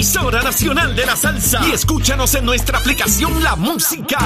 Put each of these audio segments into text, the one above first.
emisora nacional de la salsa. Y escúchanos en nuestra aplicación La Música.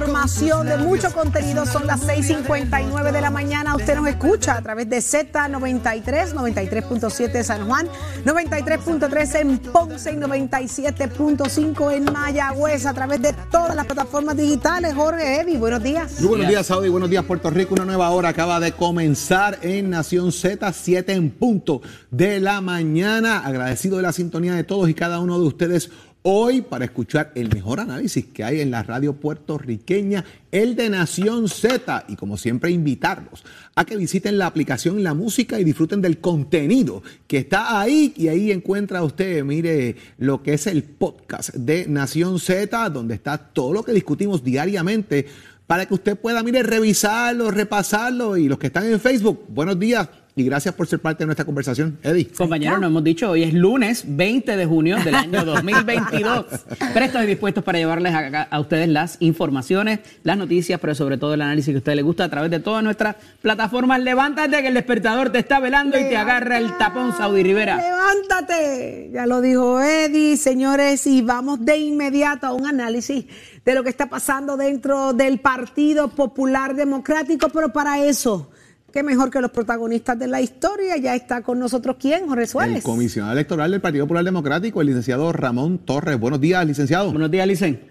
Información, de mucho contenido. Son las 6:59 de la mañana. Usted nos escucha a través de Z93, 93.7 San Juan, 93.3 en Ponce y 97.5 en Mayagüez, a través de todas las plataformas digitales. Jorge Evi, buenos días. Buenos días, Saudi. Buenos días, Puerto Rico. Una nueva hora acaba de comenzar en Nación Z, 7 en punto de la mañana. Agradecido de la sintonía de todos y cada uno de ustedes hoy para escuchar el mejor análisis que hay en la radio puertorriqueña, el de Nación Z. Y como siempre, invitarlos a que visiten la aplicación La Música y disfruten del contenido que está ahí. Y ahí encuentra usted, mire, lo que es el podcast de Nación Z, donde está todo lo que discutimos diariamente para que usted pueda, mire, revisarlo, repasarlo. Y los que están en Facebook, buenos días y gracias por ser parte de nuestra conversación. Eddie. Compañeros, nos hemos dicho, hoy es lunes 20 de junio del año 2022. Prestos y dispuestos para llevarles a, a ustedes las informaciones, las noticias, pero sobre todo el análisis que a usted le gusta a través de todas nuestras plataformas. Levántate que el despertador te está velando y te agarra el tapón, Saudi Rivera. Levántate, ya lo dijo Eddie, señores, y vamos de inmediato a un análisis de lo que está pasando dentro del Partido Popular Democrático, pero para eso, qué mejor que los protagonistas de la historia, ya está con nosotros quién, Jorge Suárez. El comisionado electoral del Partido Popular Democrático, el licenciado Ramón Torres. Buenos días, licenciado. Buenos días, Licen.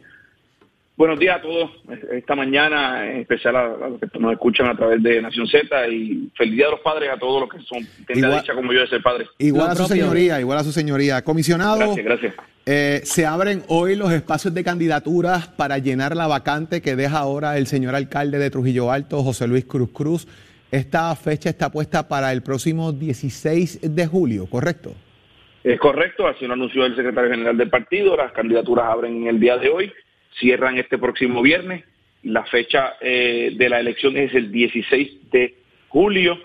Buenos días a todos. Esta mañana, en especial a, a los que nos escuchan a través de Nación Z y feliz día de los padres a todos los que son tienen la Igual- dicha como yo de ser padre. Igual a su propio. señoría, igual a su señoría. Comisionado, Gracias, gracias. eh, se abren hoy los espacios de candidaturas para llenar la vacante que deja ahora el señor alcalde de Trujillo Alto, José Luis Cruz Cruz. Esta fecha está puesta para el próximo 16 de julio, ¿correcto? Es correcto, así lo anunció el secretario general del partido. Las candidaturas abren el día de hoy, cierran este próximo viernes. La fecha eh, de la elección es el 16 de julio.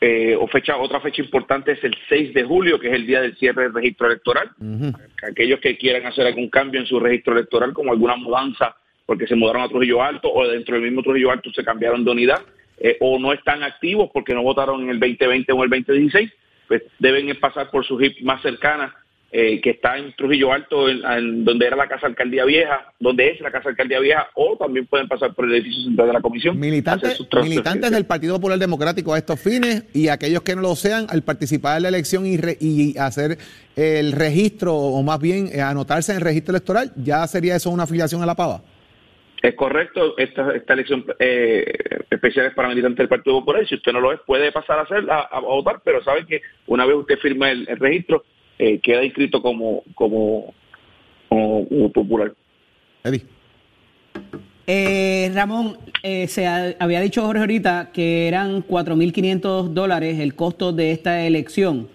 eh, o fecha, otra fecha importante es el 6 de julio, que es el día del cierre del registro electoral. Aquellos que quieran hacer algún cambio en su registro electoral, como alguna mudanza, porque se mudaron a Trujillo Alto, o dentro del mismo Trujillo Alto se cambiaron de unidad, eh, o no están activos porque no votaron en el 2020 o el 2016, pues deben pasar por su HIP más cercana, eh, que está en Trujillo Alto, en, en donde era la Casa Alcaldía Vieja, donde es la Casa Alcaldía Vieja, o también pueden pasar por el edificio central de la comisión. Militantes, militantes del Partido Popular Democrático a estos fines y aquellos que no lo sean al participar en la elección y, re- y hacer el registro o más bien eh, anotarse en el registro electoral, ¿ya sería eso una afiliación a la pava? Es correcto, esta, esta elección eh, especial es para militantes del Partido Popular. y Si usted no lo es, puede pasar a, hacer, a, a votar, pero sabe que una vez usted firma el, el registro, eh, queda inscrito como, como, como- como popular. Eddie. Eh, Ramón, eh, se ha- había dicho Jorge ahorita que eran 4.500 dólares el costo de esta elección.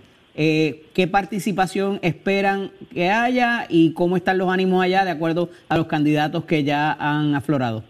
Eh, ¿Qué participación esperan que haya y cómo están los ánimos allá de acuerdo a los candidatos que ya han aflorado?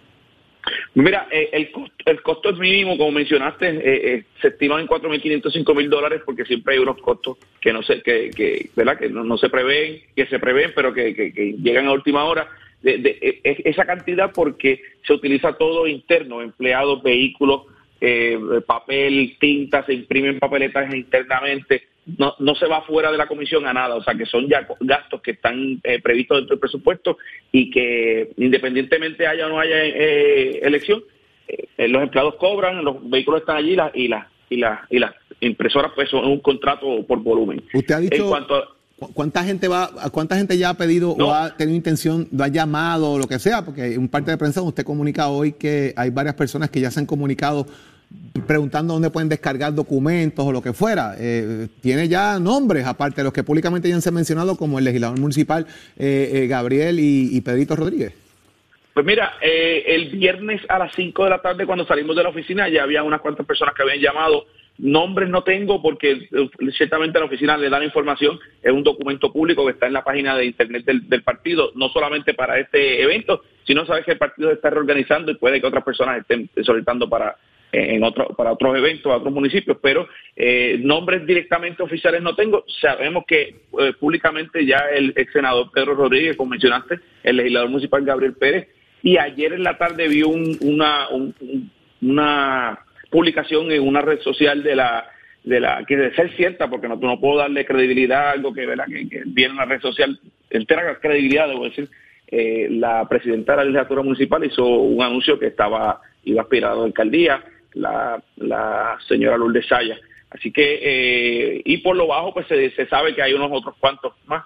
Mira, eh, el, costo, el costo es mínimo, como mencionaste, eh, eh, se estiman en 4.500, 5.000 dólares porque siempre hay unos costos que no se, que, que, ¿verdad? que no, se prevén, que se prevén, pero que, llegan a última hora. De, de- eh, esa cantidad porque se utiliza todo interno, empleados, vehículos, eh, papel, tinta, se imprimen papeletas internamente, no, no se va fuera de la comisión a nada, o sea que son ya gastos que están eh, previstos dentro del presupuesto y que independientemente haya o no haya eh, elección, eh, los empleados cobran, los vehículos están allí las y las y las y las impresoras pues son un contrato por volumen. Usted ha dicho En cuanto a- ¿cu- cuánta gente va, cuánta gente ya ha pedido No. o ha tenido intención, lo ha llamado o lo que sea, porque en parte de prensa usted comunica hoy que hay varias personas que ya se han comunicado preguntando dónde pueden descargar documentos o lo que fuera. Eh, tiene ya nombres, aparte de los que públicamente ya se han mencionado, como el legislador municipal eh, Gabriel y, y, Pedrito Rodríguez. Pues mira, el viernes a las 5 de la tarde, cuando salimos de la oficina, ya había unas cuantas personas que habían llamado Nombres no tengo porque eh, ciertamente la oficina le da la información, es un documento público que está en la página de internet del, partido, no solamente para este evento, sino sabes que el partido se está reorganizando y puede que otras personas estén solicitando para eh, en otro, para otros eventos, a otros municipios, pero eh, nombres directamente oficiales no tengo. Sabemos que públicamente ya el ex senador Pedro Rodríguez, como mencionaste, el legislador municipal Gabriel Pérez, y ayer en la tarde vio una, una publicación en una red social de la de la que de ser cierta porque no, no puedo darle credibilidad a algo que, ¿verdad? que, viene en una red social entera credibilidad debo decir eh, la presidenta de la legislatura municipal hizo un anuncio que estaba iba aspirado a alcaldía la, la señora Lourdes Saya así que eh, y por lo bajo pues se, se sabe que hay unos otros cuantos más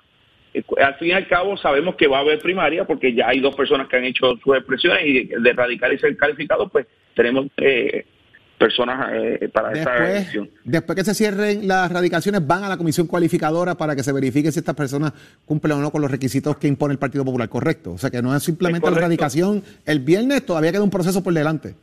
eh, al fin y al cabo sabemos que va a haber primaria porque ya hay dos personas que han hecho sus expresiones y de radical y ser calificado pues tenemos eh, personas eh, para esta elección. Después que se cierren las radicaciones, van a la comisión cualificadora para que se verifique si estas personas cumplen o no con los requisitos que impone el Partido Popular, ¿correcto? O sea, que no es simplemente la radicación el viernes, todavía queda un proceso por delante.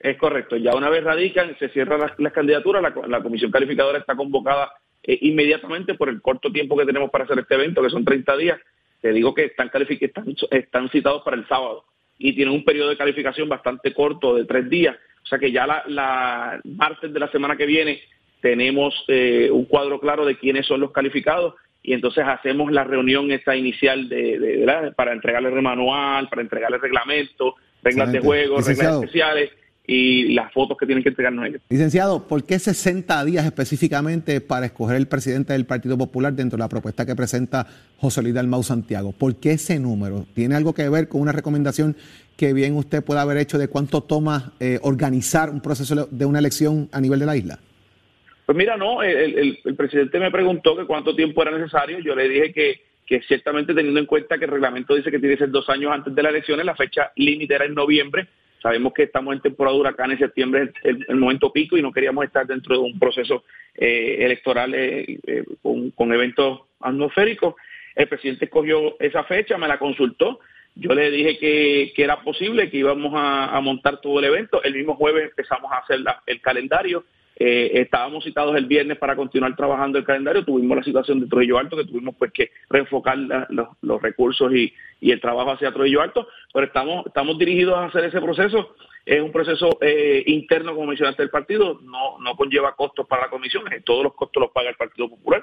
Es correcto, ya una vez radican, se cierran las, candidaturas, la, comisión calificadora está convocada eh, inmediatamente por el corto tiempo que tenemos para hacer este evento, que son 30 días. Te digo que están, están, están citados para el sábado y tienen un periodo de calificación bastante corto, de tres días. O sea que ya la, martes de la semana que viene tenemos eh, un cuadro claro de quiénes son los calificados y entonces hacemos la reunión esta inicial de, para entregarle el manual, para entregarle reglamento, reglas de juego, reglas especiales y las fotos que tienen que entregarnos ellos. Licenciado, ¿por qué 60 días específicamente para escoger el presidente del Partido Popular dentro de la propuesta que presenta José Luis Dalmau Santiago? ¿Por qué ese número? ¿Tiene algo que ver con una recomendación que bien usted puede haber hecho de cuánto toma eh, organizar un proceso de una elección a nivel de la isla? Pues mira, no, el, presidente me preguntó que cuánto tiempo era necesario, yo le dije que, que ciertamente teniendo en cuenta que el reglamento dice que tiene que ser dos años antes de las elecciones, la fecha límite era en noviembre, sabemos que estamos en temporada de huracán en septiembre es el, momento pico y no queríamos estar dentro de un proceso eh, electoral eh, con, con eventos atmosféricos. El presidente escogió esa fecha, me la consultó, yo le dije que, era posible, que íbamos a, montar todo el evento. El mismo jueves empezamos a hacer el calendario. Eh, estábamos citados el viernes para continuar trabajando el calendario. Tuvimos la situación de Trujillo Alto, que tuvimos pues que reenfocar los, recursos y, el trabajo hacia Trujillo Alto. Pero estamos, estamos dirigidos a hacer ese proceso. Es un proceso eh, interno, como mencionaste, del partido. No, no conlleva costos para la comisión. Todos los costos los paga el Partido Popular.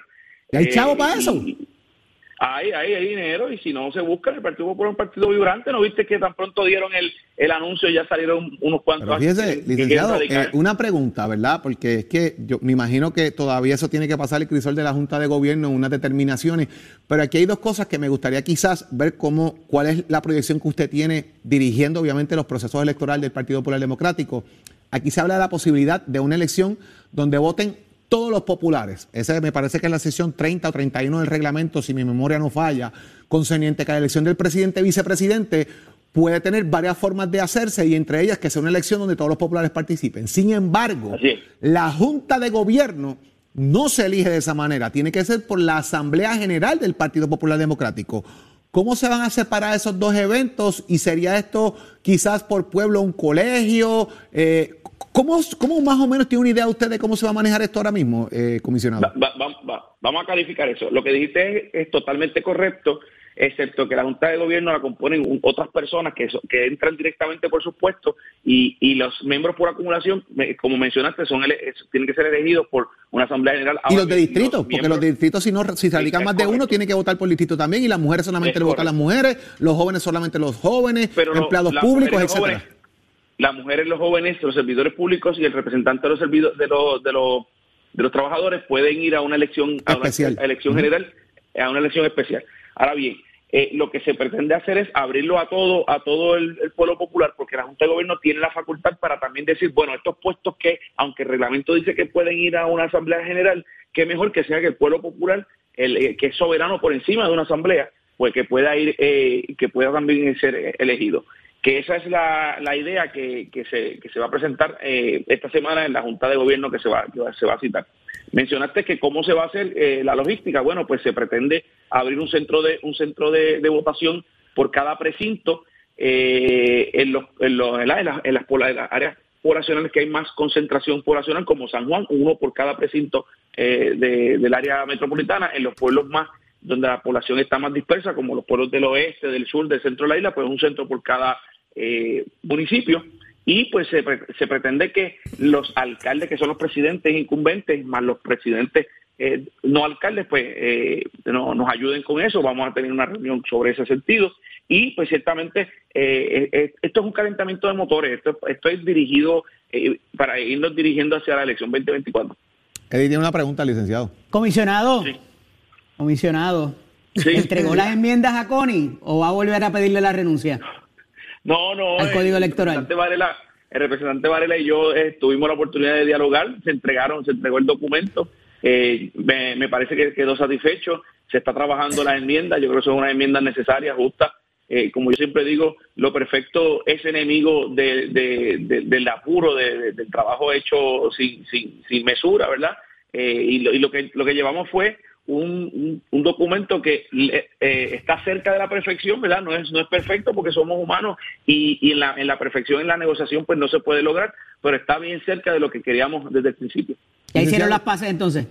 ¿Y hay chavo para eh, eso? Hay, hay, hay dinero y si no se busca, el Partido Popular un partido vibrante. ¿No viste que tan pronto dieron el, el anuncio y ya salieron unos cuantos Pero fíjese, licenciado, eh, una pregunta, ¿verdad? Porque es que yo me imagino que todavía eso tiene que pasar el crisol de la Junta de Gobierno en unas determinaciones. Pero aquí hay dos cosas que me gustaría quizás ver cómo, cuál es la proyección que usted tiene dirigiendo, obviamente, los procesos electorales del Partido Popular Democrático. Aquí se habla de la posibilidad de una elección donde voten todos los populares. Ese me parece que es la sesión 30 o 31 del reglamento, si mi memoria no falla, concerniente que la elección del presidente y vicepresidente puede tener varias formas de hacerse y entre ellas que sea una elección donde todos los populares participen. Sin embargo, la Junta de Gobierno no se elige de esa manera, tiene que ser por la Asamblea General del Partido Popular Democrático. ¿Cómo se van a separar esos dos eventos? ¿Y sería esto quizás por pueblo un colegio? Eh, ¿Cómo, ¿Cómo, más o menos tiene una idea usted de cómo se va a manejar esto ahora mismo, eh, comisionado? vamos a calificar eso. Lo que dijiste es, totalmente correcto, excepto que la Junta de Gobierno la componen otras personas que, que entran directamente por sus puestos y, y los miembros por acumulación, como mencionaste, son tienen que ser elegidos por una Asamblea General. y los de distrito, porque los de distritos, si, no, si se radican más de uno, tienen que votar por distrito también y las mujeres solamente le votan las mujeres, los jóvenes solamente los jóvenes, empleados públicos, etcétera las mujeres, los jóvenes, los servidores públicos y el representante de los servidores, de los, de los, de los trabajadores pueden ir a una elección, a una elección general, a una elección especial. Ahora bien, eh, lo que se pretende hacer es abrirlo a todo, a todo el, pueblo popular, porque la Junta de Gobierno tiene la facultad para también decir, bueno, estos puestos que, aunque el reglamento dice que pueden ir a una asamblea general, que mejor que sea que el pueblo popular, el, eh, que es soberano por encima de una asamblea, pues que pueda ir, eh, que pueda también ser elegido. Que esa es la, la idea que, que, se, que se va a presentar eh, esta semana en la Junta de Gobierno que se va, que se va a citar. Mencionaste que cómo se va a hacer eh, la logística. Bueno, pues se pretende abrir un centro de un centro de, votación por cada precinto eh, en, los, en, los, en, las, en, las, áreas poblacionales que hay más concentración poblacional, como San Juan, uno por cada precinto de, del área metropolitana, en los pueblos más donde la población está más dispersa, como los pueblos del oeste, del sur, del centro de la isla, pues un centro por cada eh, municipio. Y pues se, se, pretende que los alcaldes, que son los presidentes incumbentes, más los presidentes eh, no alcaldes, pues eh, no, nos ayuden con eso. Vamos a tener una reunión sobre ese sentido. Y pues ciertamente eh, eh esto es un calentamiento de motores. Esto, esto es dirigido para irnos dirigiendo hacia la elección 2024. Eddie tiene una pregunta, licenciado. Comisionado. Sí. Comisionado. Sí. ¿Entregó las enmiendas a Connie o va a volver a pedirle la renuncia? No, no. Al código electoral. El representante Varela, el representante Varela y yo eh, tuvimos la oportunidad de dialogar. Se entregaron, se entregó el documento. Eh, me, me, parece que quedó satisfecho. Se está trabajando las enmiendas. Yo creo que son unas enmiendas necesarias, justas. Eh, como yo siempre digo, lo perfecto es enemigo de, de, de, del apuro, del trabajo hecho sin, sin, sin mesura, ¿verdad? y, lo, y lo, que, lo que llevamos fue un, un, un, documento que eh, está cerca de la perfección, ¿verdad? No es, no es perfecto porque somos humanos y, y en, la, en la perfección, en la negociación, pues no se puede lograr, pero está bien cerca de lo que queríamos desde el principio. ¿Ya hicieron las pases entonces?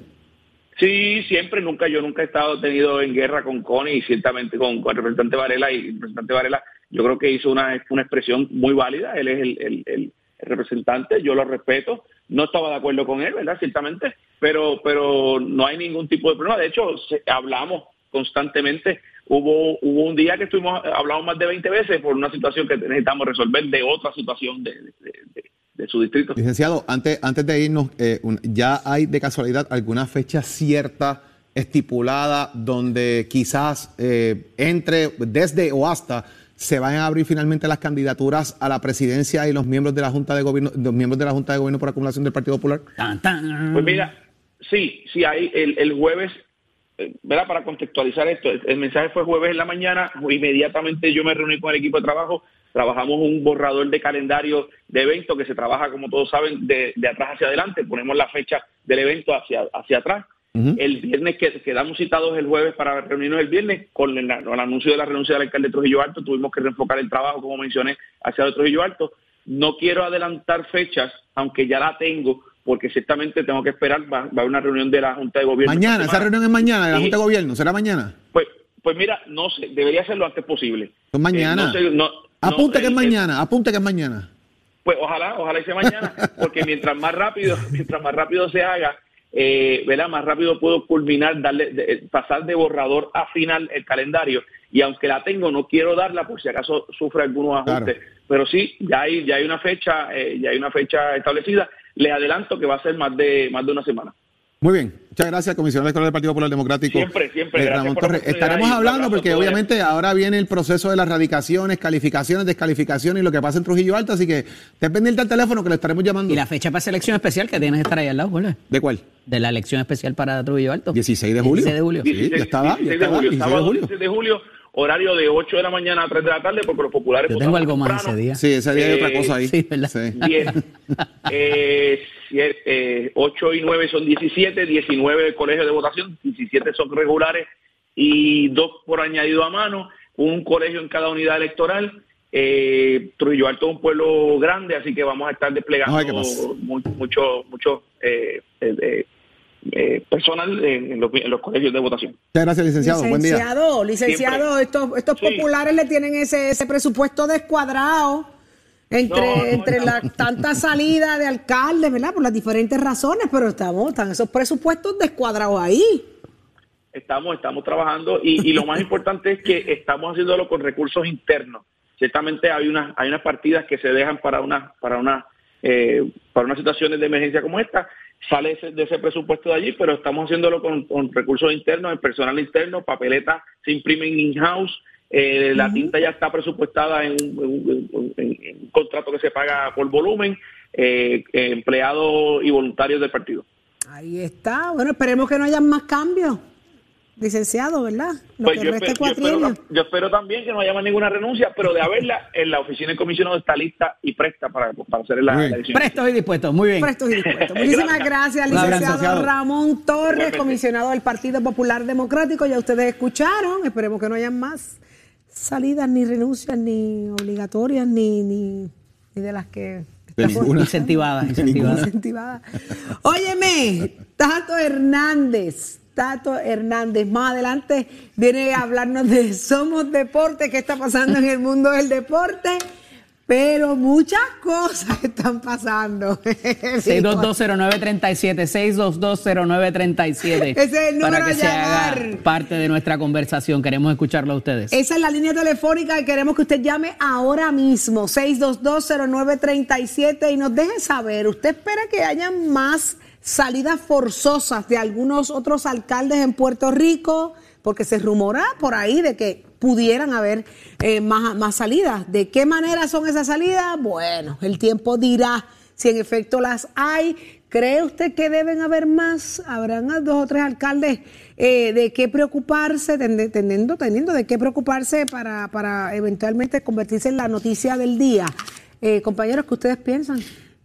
Sí, siempre, nunca, yo nunca he estado tenido en guerra con Connie y ciertamente con, con el representante Varela y el representante Varela yo creo que hizo una, una expresión muy válida, él es el, el, el representante, yo lo respeto, no estaba de acuerdo con él, ¿verdad? Ciertamente, pero, pero no hay ningún tipo de problema. De hecho, hablamos constantemente. Hubo, hubo un día que estuvimos, hablamos más de 20 veces por una situación que necesitamos resolver de otra situación de, su distrito. Licenciado, antes, antes de irnos, eh, ¿ya hay de casualidad alguna fecha cierta, estipulada, donde quizás eh, entre desde o hasta se van a abrir finalmente las candidaturas a la presidencia y los miembros de la Junta de Gobierno, los miembros de la Junta de Gobierno por acumulación del Partido Popular? Tan, tan. Pues mira, sí, sí hay el, el jueves, eh, ¿verdad? Para contextualizar esto, el, el, mensaje fue jueves en la mañana, inmediatamente yo me reuní con el equipo de trabajo, trabajamos un borrador de calendario de evento que se trabaja, como todos saben, de, de atrás hacia adelante, ponemos la fecha del evento hacia, hacia atrás Uh -huh. El viernes que quedamos citados el jueves para reunirnos el viernes con el, el, anuncio de la renuncia del alcalde de Trujillo Alto, tuvimos que reenfocar el trabajo, como mencioné, hacia el Trujillo Alto. No quiero adelantar fechas, aunque ya la tengo, porque ciertamente tengo que esperar, va, va a haber una reunión de la Junta de Gobierno. Mañana, esa reunión es mañana de la Junta de Gobierno, ¿será mañana? Pues, pues mira, no sé, debería ser lo antes posible. Pues mañana. Eh, no sé, no, apunte no, que es mañana, apunte que es mañana. Pues ojalá, ojalá sea mañana, porque mientras más rápido, mientras más rápido se haga, eh, ¿verdad? más rápido puedo culminar, darle, de, pasar de borrador a final el calendario. Y aunque la tengo, no quiero darla por si acaso sufre algunos ajustes. Claro. Pero sí, ya hay, ya hay una fecha, eh, ya hay una fecha establecida. Les adelanto que va a ser más de más de una semana. Muy bien, muchas gracias, comisionado escolar del Partido Popular Democrático. Siempre, siempre. Eh, Ramón Torres. Estaremos hablando porque obviamente ahora viene el proceso de las radicaciones, calificaciones, descalificaciones y lo que pasa en Trujillo Alto, así que esté pendiente al teléfono que le estaremos llamando. Y la fecha para esa elección especial que tienes que estar ahí al lado, ¿verdad? ¿De cuál? De la elección especial para Trujillo Alto. 16 de julio. 16 de julio. Sí, 16, ya estaba, 16 ya estaba, de julio. 16 de julio. 16 de julio horario de 8 de la mañana a 3 de la tarde, porque los populares. Yo tengo algo más ese día. Sí, ese día eh, hay otra cosa ahí. Sí, ¿verdad? Sí. 10, eh, eh, 8 y 9 son 17, 19 del colegio de votación, 17 son regulares y dos por añadido a mano, un colegio en cada unidad electoral. Eh, Trujillo Alto es un pueblo grande, así que vamos a estar desplegando no, mucho, mucho, mucho eh, eh, eh, personal en los, en los, colegios de votación. Muchas gracias, licenciado. Licenciado, Buen día. licenciado, estos, estos sí. populares le tienen ese, ese presupuesto descuadrado entre, no, entre no. la tanta salida de alcaldes, ¿verdad? Por las diferentes razones, pero estamos, están esos presupuestos descuadrados ahí. Estamos, estamos trabajando y, y lo más importante es que estamos haciéndolo con recursos internos. Ciertamente hay unas, hay unas partidas que se dejan para una, para una, eh, para unas situaciones de emergencia como esta sale ese, de ese presupuesto de allí, pero estamos haciéndolo con, con recursos internos, el personal interno, papeletas se imprimen in-house, eh, uh -huh. la tinta ya está presupuestada en un, en, en, en un, contrato que se paga por volumen, eh, empleados y voluntarios del partido. Ahí está, bueno, esperemos que no haya más cambios. licenciado, ¿verdad? Lo Pues que yo, resta espero, yo, espero, cuatrienio. yo espero también que no haya más ninguna renuncia, pero de haberla, en la oficina del comisionado está lista y presta para, para hacer la, la elección. Prestos y dispuestos, muy bien. Prestos y dispuestos. Muchísimas gracias, abrazo, licenciado. Ramón Torres, comisionado del Partido Popular Democrático. Ya ustedes escucharon, esperemos que no hayan más salidas, ni renuncias, ni obligatorias, ni, ni, ni de las que De estamos ninguna. Incentivadas, incentivadas. incentivadas. Óyeme, Tato Hernández. Tato Hernández. Más adelante viene a hablarnos de Somos Deporte, qué está pasando en el mundo del deporte. Pero muchas cosas están pasando. 6220937, 6220937. Ese es el número Para que a se haga parte de nuestra conversación. Queremos escucharlo a ustedes. Esa es la línea telefónica que queremos que usted llame ahora mismo, 6220937 y nos deje saber, ¿usted espera que haya más salidas forzosas de algunos otros alcaldes en Puerto Rico? Porque se rumora por ahí de que pudieran haber eh, más, más salidas. ¿De qué manera son esas salidas? Bueno, el tiempo dirá si en efecto las hay. ¿Cree usted que deben haber más? ¿Habrán dos o tres alcaldes eh, de qué preocuparse, teniendo, teniendo de qué preocuparse para, para eventualmente convertirse en la noticia del día? Eh, compañeros, ¿qué ustedes piensan?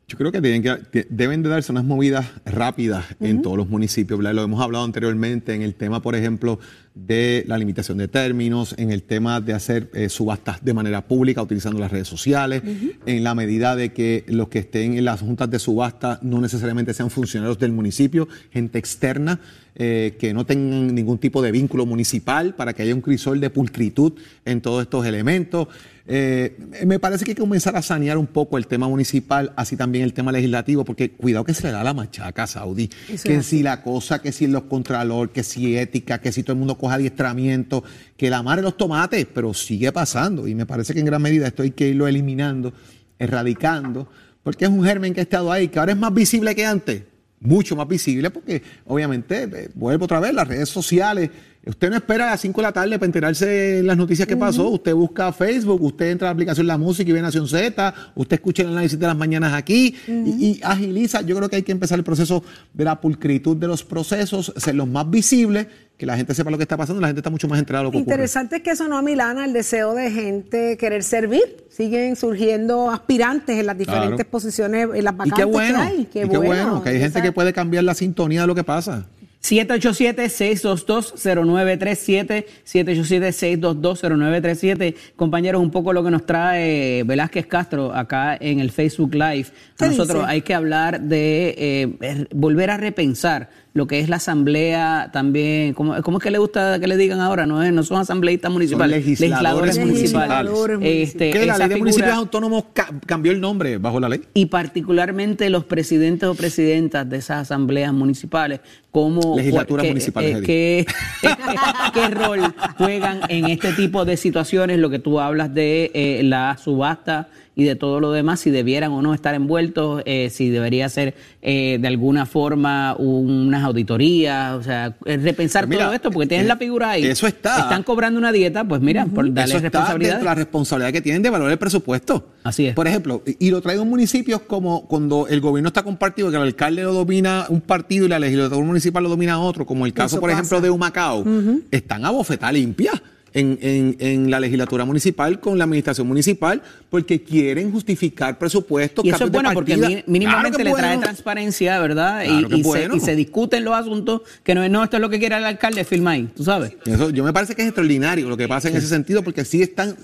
Yo creo que, tienen que deben de darse unas movidas rápidas en todos los municipios. Lo hemos hablado anteriormente en el tema, por ejemplo, de la limitación de términos, en el tema de hacer eh, subastas de manera pública utilizando las redes sociales, en la medida de que los que estén en las juntas de subasta no necesariamente sean funcionarios del municipio, gente externa. eh, que no tengan ningún tipo de vínculo municipal para que haya un crisol de pulcritud en todos estos elementos. Eh, me parece que hay que comenzar a sanear un poco el tema municipal, así también el tema legislativo, porque cuidado que se le da la machaca a Saudi. Eso que si la cosa, que si los contralor, que si ética, que si todo el mundo coja adiestramiento, que la madre los tomates, pero sigue pasando. Y me parece que en gran medida esto hay que irlo eliminando, erradicando, porque es un germen que ha estado ahí, que ahora es más visible que antes mucho más visible porque obviamente eh, vuelvo otra vez las redes sociales usted no espera a las 5 de la tarde para enterarse de las noticias que pasó. Usted busca Facebook usted entra a la aplicación La Música y ve Nación Z. Usted escucha el análisis de las mañanas aquí y, y agiliza. Yo creo que hay que empezar el proceso de la pulcritud de los procesos ser los más visibles que la gente sepa lo que está pasando. La gente está mucho más enterada de lo que ocurre. Interesante es que sonó a Milana el deseo de gente querer servir. Siguen surgiendo aspirantes en las diferentes Claro. posiciones, en las y vacantes qué bueno, que hay. y qué bueno, que hay gente que puede cambiar la sintonía de lo que pasa 787-622-0937, 787-622-0937. Compañeros, un poco lo que nos trae Velázquez Castro acá en el Facebook Live. ¿Qué A nosotros dice? hay que hablar de eh, er- volver a repensar lo que es la asamblea también. ¿Cómo, cómo es que le gusta que le digan ahora? No, es- no son asambleístas municipales, legisladores municipales. Este, que la ley de figura- municipios autónomos ca- cambió el nombre bajo la ley y particularmente los presidentes o presidentas de esas asambleas municipales, como Legislaturas qué- municipales, eh, qué, qué rol juegan en este tipo de situaciones, lo que tú hablas de eh, la subasta y de todo lo demás, si debieran o no estar envueltos, eh, si debería ser eh, de alguna forma unas auditorías, o sea, es repensar mira, todo esto, porque tienes eh, la figura ahí. eso está. Están cobrando una dieta, pues mira, por darle responsabilidad. la responsabilidad que tienen de valorar el presupuesto. Así es. Por ejemplo, y lo traigo en municipios como cuando el gobierno está compartido, que el alcalde lo domina un partido y la legislatura municipal lo domina otro, como el caso, Eso por ejemplo, de Humacao, están a bofetá limpia. En, en- en la legislatura municipal con la administración municipal porque quieren justificar presupuestos. Y eso es bueno porque mínimamente Claro le trae bueno. transparencia, ¿verdad? Claro y, se, bueno. y se discuten los asuntos que no es, no, esto es lo que quiere el alcalde, firma ahí, tú sabes. Eso, yo me parece que es extraordinario lo que pasa en ese sentido, porque sí están,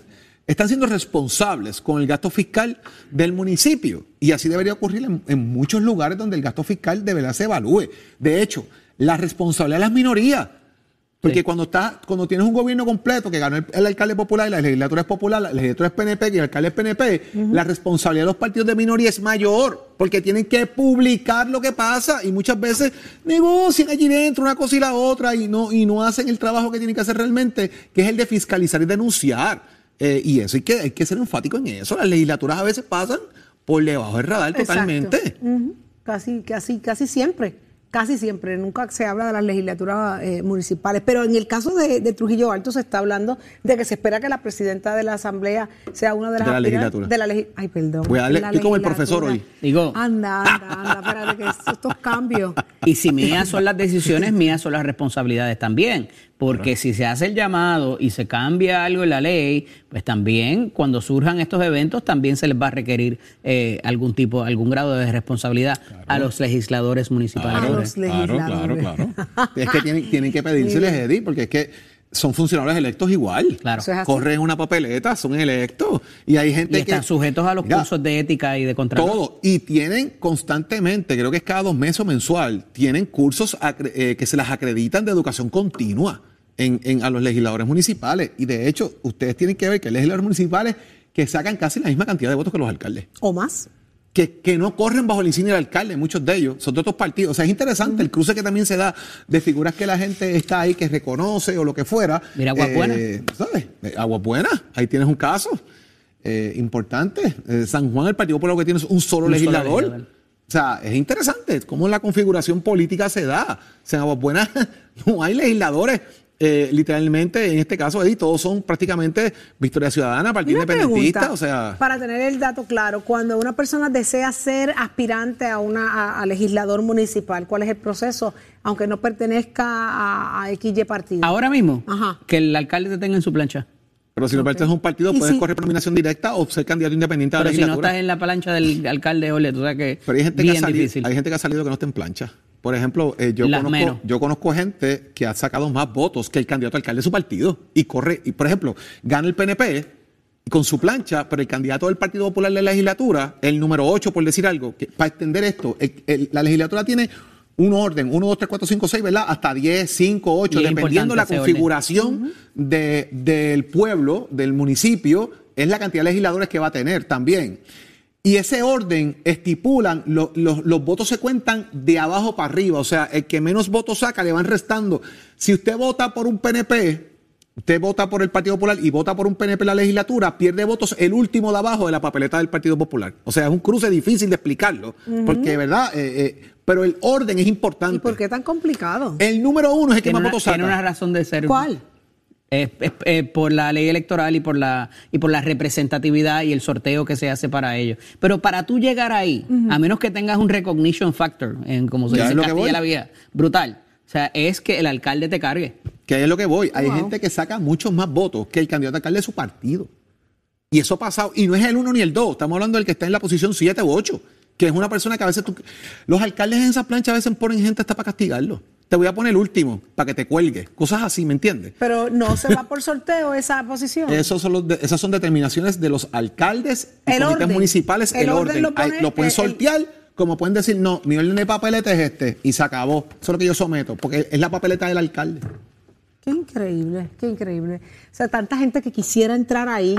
están siendo responsables con el gasto fiscal del municipio. Y así debería ocurrir en, en muchos lugares donde el gasto fiscal de verdad se evalúe. De hecho, la responsabilidad de las minorías. Porque Sí. cuando está, cuando tienes un gobierno completo que ganó el, el alcalde popular y la legislatura es popular, la legislatura es PNP y el alcalde es PNP, la responsabilidad de los partidos de minoría es mayor, porque tienen que publicar lo que pasa y muchas veces negocian allí dentro una cosa y la otra y no, y no hacen el trabajo que tienen que hacer realmente, que es el de fiscalizar y denunciar. Eh, y eso hay que, hay que ser enfático en eso. Las legislaturas a veces pasan por debajo del radar Exacto. totalmente. Casi, casi, casi siempre. Casi siempre, nunca se habla de las legislaturas eh, municipales, pero en el caso de, de Trujillo Alto se está hablando de que se espera que la presidenta de la Asamblea sea una de las De la legislatura. De la legi- Ay, perdón. Voy a darle- estoy como el profesor hoy. Digo. Anda, anda, anda, espérate, que es- estos cambios. Y si mías son las decisiones, mías son las responsabilidades también. Porque si se hace el llamado y se cambia algo en la ley, pues también cuando surjan estos eventos también se les va a requerir eh, algún tipo, algún grado de responsabilidad a los legisladores municipales. Los Claro, claro, legisladores. claro. Es que tienen, tienen que pedírseles, Eddie, porque es que son funcionarios electos igual. Claro. Corren una papeleta, son electos. Y hay gente Y están que. sujetos a los Mira, cursos de ética y de control. Todo. Y tienen constantemente, creo que es cada dos meses o mensual, tienen cursos eh, que se las acreditan de educación continua en, en- a los legisladores municipales. Y de hecho, ustedes tienen que ver que hay legisladores municipales que sacan casi la misma cantidad de votos que los alcaldes. O más. Que, que no corren bajo el insignia del alcalde, muchos de ellos, son de otros partidos. O sea, es interesante el cruce que también se da de figuras que la gente está ahí, que reconoce o lo que fuera. Mira, Aguas Buenas. Eh, ¿Sabes? Eh, Aguas Buenas, ahí tienes un caso eh, importante. Eh, San Juan, el Partido Popular que tiene un solo Un solo legislador. legislador. O sea, es interesante cómo la configuración política se da. O sea, en Aguas Buenas no hay legisladores. Eh, literalmente, en este caso, ahí todos son prácticamente Victoria Ciudadana, Partido Independentista. pregunta, O sea, para tener el dato claro, cuando una persona desea ser aspirante a una a, a legislador municipal, ¿cuál es el proceso? Aunque no pertenezca a, a XY partido. Ahora mismo, Ajá. que el alcalde te tenga en su plancha. pero si no perteneces a un partido, ¿Y puedes si- correr por nominación directa o ser candidato independiente a la Pero si no estás en la plancha del alcalde, ole, tú sabes que Pero hay gente, bien que ha salido, difícil. hay gente que ha salido que no está en plancha. Por ejemplo, eh, yo, Las conozco, menos. yo conozco gente que ha sacado más votos que el candidato alcalde de su partido. Y corre, y por ejemplo, gana el PNP con su plancha, pero el candidato del Partido Popular de la legislatura, el número 8, por decir algo, que, para extender esto, el- el- la legislatura tiene un orden, 1, 2, 3, 4, 5, 6, ¿verdad? Hasta 10, 5, 8, Y es dependiendo de la configuración de- del pueblo, del municipio, es la cantidad de legisladores que va a tener también. Y ese orden estipulan, lo- los- los votos se cuentan de abajo para arriba, o sea, el que menos votos saca le van restando. Si usted vota por un PNP, usted vota por el Partido Popular y vota por un PNP en la legislatura, pierde votos el último de abajo de la papeleta del Partido Popular. O sea, es un cruce difícil de explicarlo, porque, ¿verdad? Eh, eh, pero el orden es importante. ¿Y por qué tan complicado? El número uno es el que más una, votos saca. tiene una razón de ser. ¿Cuál? Es, es- eh, por la ley electoral y por la y por la representatividad y el sorteo que se hace para ellos. Pero para tú llegar ahí, a menos que tengas un recognition factor, en como se Ya dice en Castilla la Vía, brutal. O sea, es que el alcalde te cargue. Que ahí es lo que voy. Hay Wow. gente que saca muchos más votos que el candidato a alcalde de su partido. Y eso ha pasado. Y no es el uno ni el dos. Estamos hablando del que está en la posición 7 u 8. Que es una persona que a veces tú. Los alcaldes en esas planchas a veces ponen gente hasta para castigarlo. Te voy a poner el último para que te cuelgue. Cosas así, ¿me entiendes? Pero no se va por sorteo esa posición. Esos son los de- esas son determinaciones de los alcaldes y El comités orden. municipales. El, El orden orden. lo pueden el- sortear, como pueden decir, no, mi orden de papeleta es este. Y se acabó. Eso es lo que yo someto. Porque es la papeleta del alcalde. Qué increíble, qué increíble. O sea, tanta gente que quisiera entrar ahí.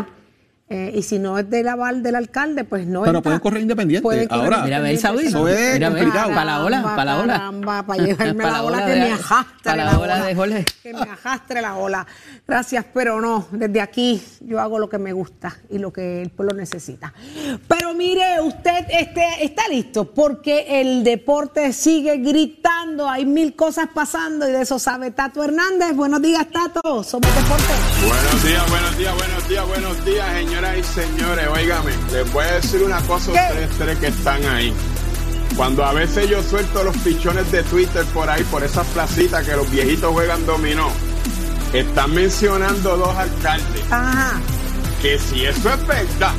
Eh, y si no es del aval del alcalde, pues no Pero entra. pueden correr independiente. Pueden correr Ahora, Mira, ve Saudi. Eso es Mira, complicado. para la ola, para la ola. Caramba, para llevarme Pa' la, la ola, que de- me ajastre pa' la la ola de Jorge. Que me ajastre la ola. Gracias, pero no. Desde aquí yo hago lo que me gusta y lo que el pueblo necesita. Pero mire, usted este, está listo porque el deporte sigue gritando. Hay mil cosas pasando y de eso sabe Tato Hernández. Buenos días, Tato. Somos deporte. Buenos días, buenos días, buenos días, buenos días, señoras y señores. Óigame, les voy a decir una cosa a ustedes tres que están ahí. Cuando a veces yo suelto los pichones de Twitter por ahí, por esas placitas que los viejitos juegan dominó, están mencionando dos alcaldes. Ajá. Que si eso es verdad,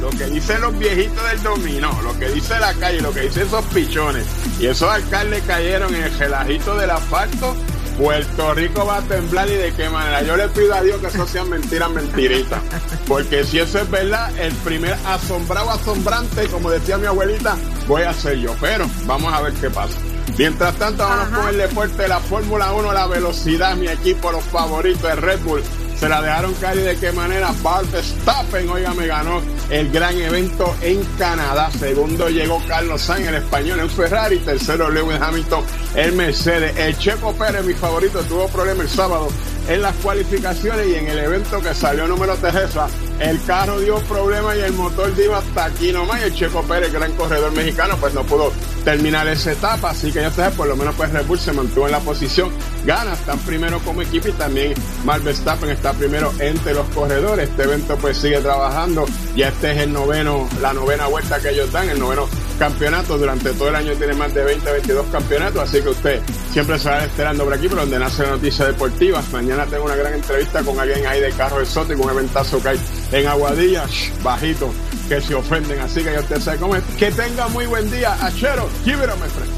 lo que dicen los viejitos del dominó, lo que dice la calle, lo que dicen esos pichones, y esos alcaldes cayeron en el gelajito del asfalto, Puerto Rico va a temblar y de qué manera. Yo le pido a Dios que eso sean mentiras, mentiritas. Porque si eso es verdad, el primer asombrado, asombrante, como decía mi abuelita, voy a ser yo. Pero vamos a ver qué pasa. Mientras tanto, vamos Ajá. con el deporte la Fórmula 1, la velocidad, mi equipo, los favoritos de Red Bull. Se la dejaron caer y de qué manera. Bart Verstappen, oiga, me ganó el gran evento en Canadá. Segundo llegó Carlos Sainz, el español en Ferrari. Tercero Lewis Hamilton, el Mercedes. El Checo Pérez, mi favorito, tuvo problemas el sábado en las cualificaciones y en el evento que salió número tercera, el carro dio problemas y el motor dio hasta aquí nomás y el Checo Pérez, gran corredor mexicano, pues no pudo terminar esa etapa, así que ya sabes, por lo menos pues Red se mantuvo en la posición, gana, están primero como equipo y también Max Verstappen está primero entre los corredores, este evento pues sigue trabajando, ya este es el noveno, la novena vuelta que ellos dan, el noveno campeonato. Durante todo el año tiene más de 20, 22 campeonatos, así que usted siempre se va esperando por aquí, por donde nace la noticia deportiva. Mañana tengo una gran entrevista con alguien ahí de carro exótico, un eventazo que hay en Aguadilla, bajito, que se ofenden. Así que ya usted sabe cómo es. Que tenga muy buen día. Achero, give it